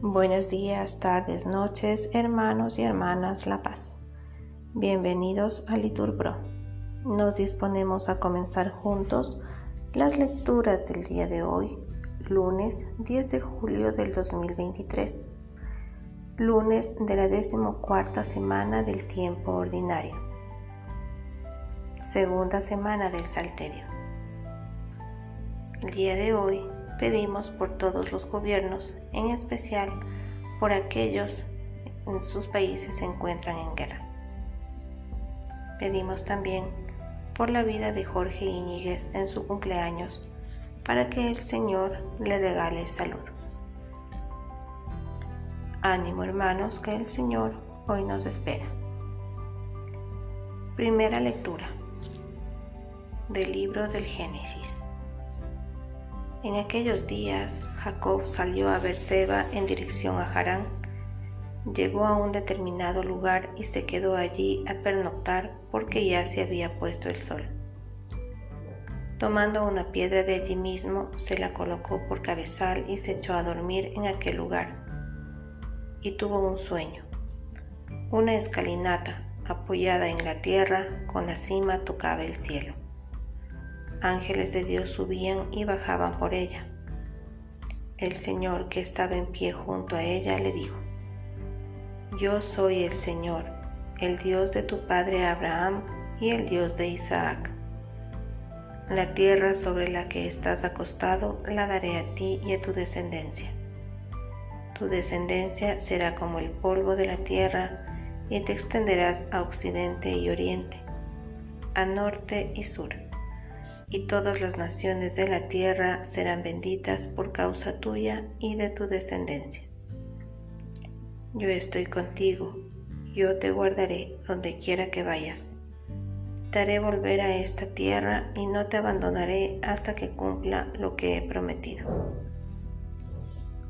Buenos días, tardes, noches, hermanos y hermanas La Paz. Bienvenidos a Litur Pro. Nos disponemos a comenzar juntos las lecturas del día de hoy, lunes 10 de julio del 2023, lunes de la decimocuarta semana del tiempo ordinario, segunda semana del Salterio. El día de hoy pedimos por todos los gobiernos, en especial por aquellos en sus países se encuentran en guerra. Pedimos también por la vida de Jorge Iñiguez en su cumpleaños, para que el Señor le regale salud. Ánimo hermanos, que el Señor hoy nos espera. Primera lectura del libro del Génesis. En aquellos días Jacob salió a Berseba en dirección a Harán. Llegó a un determinado lugar y se quedó allí a pernoctar porque ya se había puesto el sol. Tomando una piedra de allí mismo, se la colocó por cabezal y se echó a dormir en aquel lugar. Y tuvo un sueño. Una escalinata apoyada en la tierra, con la cima tocaba el cielo ángeles de Dios subían y bajaban por ella. El Señor que estaba en pie junto a ella le dijo, Yo soy el Señor, el Dios de tu padre Abraham y el Dios de Isaac. La tierra sobre la que estás acostado la daré a ti y a tu descendencia. Tu descendencia será como el polvo de la tierra y te extenderás a occidente y oriente, a norte y sur y todas las naciones de la tierra serán benditas por causa tuya y de tu descendencia. Yo estoy contigo, yo te guardaré donde quiera que vayas. Te haré volver a esta tierra y no te abandonaré hasta que cumpla lo que he prometido.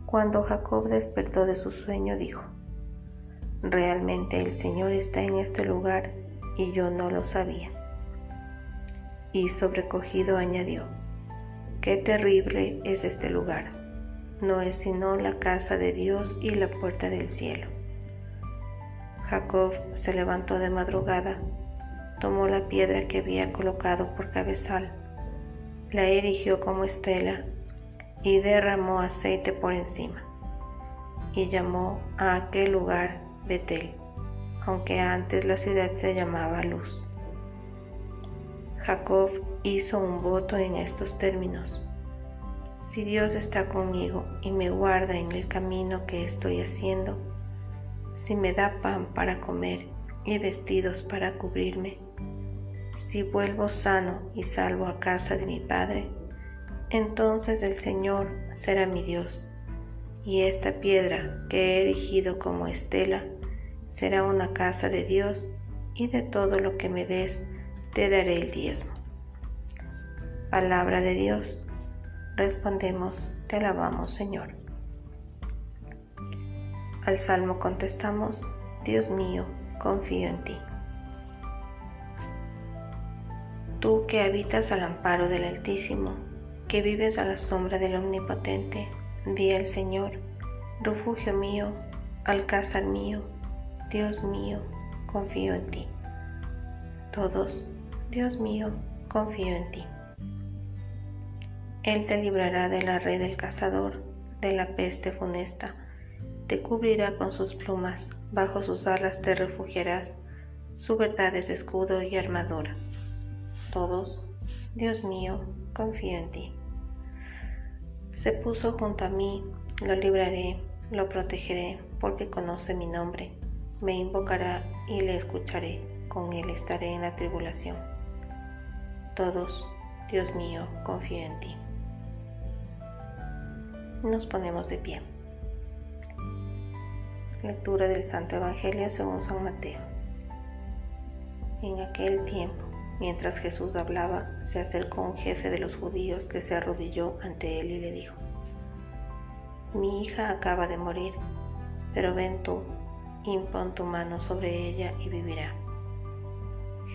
Cuando Jacob despertó de su sueño, dijo, Realmente el Señor está en este lugar y yo no lo sabía y sobrecogido añadió, Qué terrible es este lugar. No es sino la casa de Dios y la puerta del cielo. Jacob se levantó de madrugada, tomó la piedra que había colocado por cabezal, la erigió como estela y derramó aceite por encima, y llamó a aquel lugar Betel, aunque antes la ciudad se llamaba Luz. Jacob hizo un voto en estos términos. Si Dios está conmigo y me guarda en el camino que estoy haciendo, si me da pan para comer y vestidos para cubrirme, si vuelvo sano y salvo a casa de mi Padre, entonces el Señor será mi Dios, y esta piedra que he erigido como estela será una casa de Dios, y de todo lo que me des te daré el diezmo. Palabra de Dios. Respondemos, te alabamos Señor. Al salmo contestamos, Dios mío, confío en ti. Tú que habitas al amparo del Altísimo, que vives a la sombra del Omnipotente, di al Señor, refugio mío, alcázar mío, Dios mío, confío en ti. Todos Dios mío, confío en ti. Él te librará de la red del cazador, de la peste funesta, te cubrirá con sus plumas, bajo sus alas te refugiarás, su verdad es escudo y armadura. Todos, Dios mío, confío en ti. Se puso junto a mí, lo libraré, lo protegeré, porque conoce mi nombre, me invocará y le escucharé, con él estaré en la tribulación todos, Dios mío, confío en ti. Nos ponemos de pie. Lectura del Santo Evangelio según San Mateo. En aquel tiempo, mientras Jesús hablaba, se acercó un jefe de los judíos que se arrodilló ante él y le dijo, Mi hija acaba de morir, pero ven tú, impon tu mano sobre ella y vivirá.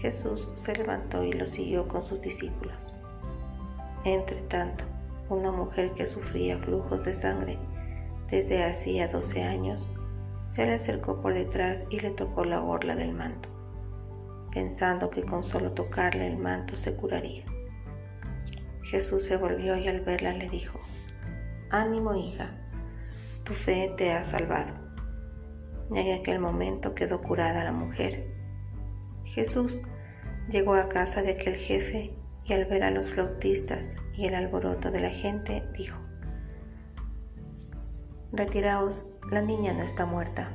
Jesús se levantó y lo siguió con sus discípulos. Entre tanto, una mujer que sufría flujos de sangre desde hacía 12 años, se le acercó por detrás y le tocó la orla del manto, pensando que con solo tocarle el manto se curaría. Jesús se volvió y al verla le dijo, Ánimo hija, tu fe te ha salvado. Y en aquel momento quedó curada la mujer. Jesús llegó a casa de aquel jefe y al ver a los flautistas y el alboroto de la gente, dijo, Retiraos, la niña no está muerta,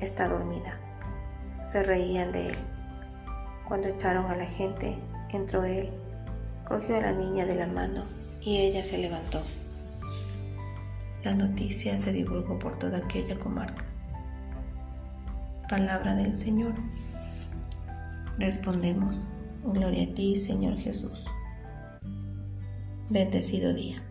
está dormida. Se reían de él. Cuando echaron a la gente, entró él, cogió a la niña de la mano y ella se levantó. La noticia se divulgó por toda aquella comarca. Palabra del Señor. Respondemos, Gloria a ti, Señor Jesús. Bendecido día.